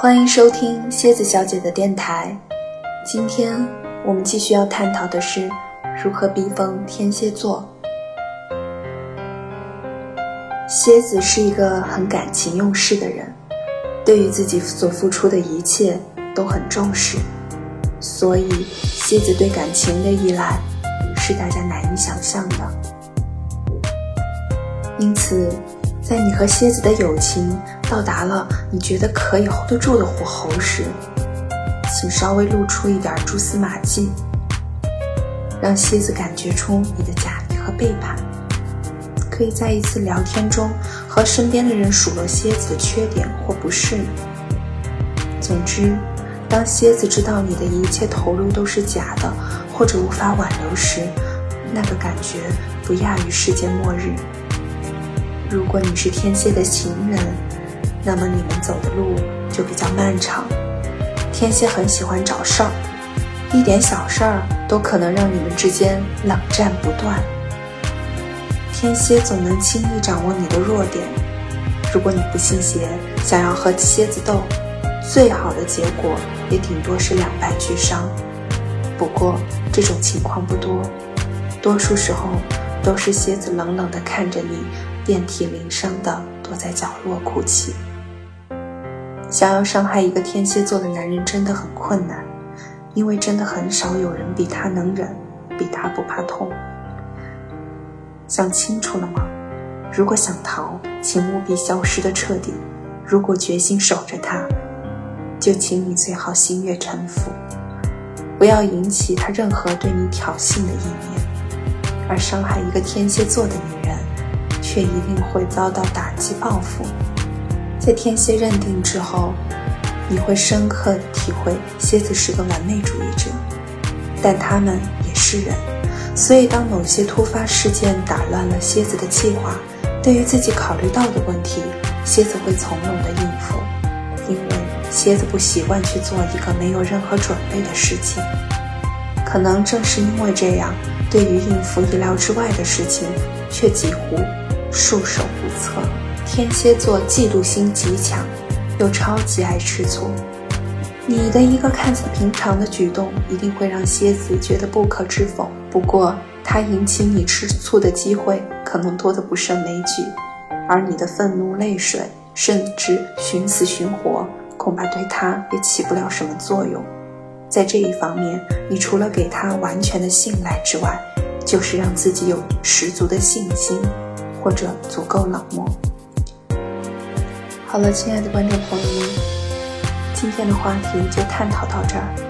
欢迎收听蝎子小姐的电台。今天我们继续要探讨的是如何逼疯天蝎座。蝎子是一个很感情用事的人，对于自己所付出的一切都很重视，所以蝎子对感情的依赖是大家难以想象的。因此。在你和蝎子的友情到达了你觉得可以 hold 得住的火候时，请稍微露出一点蛛丝马迹，让蝎子感觉出你的假意和背叛。可以在一次聊天中和身边的人数落蝎子的缺点或不是。总之，当蝎子知道你的一切投入都是假的或者无法挽留时，那个感觉不亚于世界末日。如果你是天蝎的情人，那么你们走的路就比较漫长。天蝎很喜欢找事儿，一点小事儿都可能让你们之间冷战不断。天蝎总能轻易掌握你的弱点。如果你不信邪，想要和蝎子斗，最好的结果也顶多是两败俱伤。不过这种情况不多，多数时候都是蝎子冷冷地看着你。遍体鳞伤的躲在角落哭泣。想要伤害一个天蝎座的男人真的很困难，因为真的很少有人比他能忍，比他不怕痛。想清楚了吗？如果想逃，请务必消失的彻底；如果决心守着他，就请你最好心悦诚服，不要引起他任何对你挑衅的意念。而伤害一个天蝎座的女人。却一定会遭到打击报复。在天蝎认定之后，你会深刻体会蝎子是个完美主义者，但他们也是人，所以当某些突发事件打乱了蝎子的计划，对于自己考虑到的问题，蝎子会从容的应付，因为蝎子不习惯去做一个没有任何准备的事情。可能正是因为这样，对于应付意料之外的事情，却几乎。束手无策。天蝎座嫉妒心极强，又超级爱吃醋。你的一个看似平常的举动，一定会让蝎子觉得不可置否。不过，他引起你吃醋的机会可能多得不胜枚举，而你的愤怒、泪水，甚至寻死寻活，恐怕对他也起不了什么作用。在这一方面，你除了给他完全的信赖之外，就是让自己有十足的信心。或者足够冷漠。好了，亲爱的观众朋友们，今天的话题就探讨到这儿。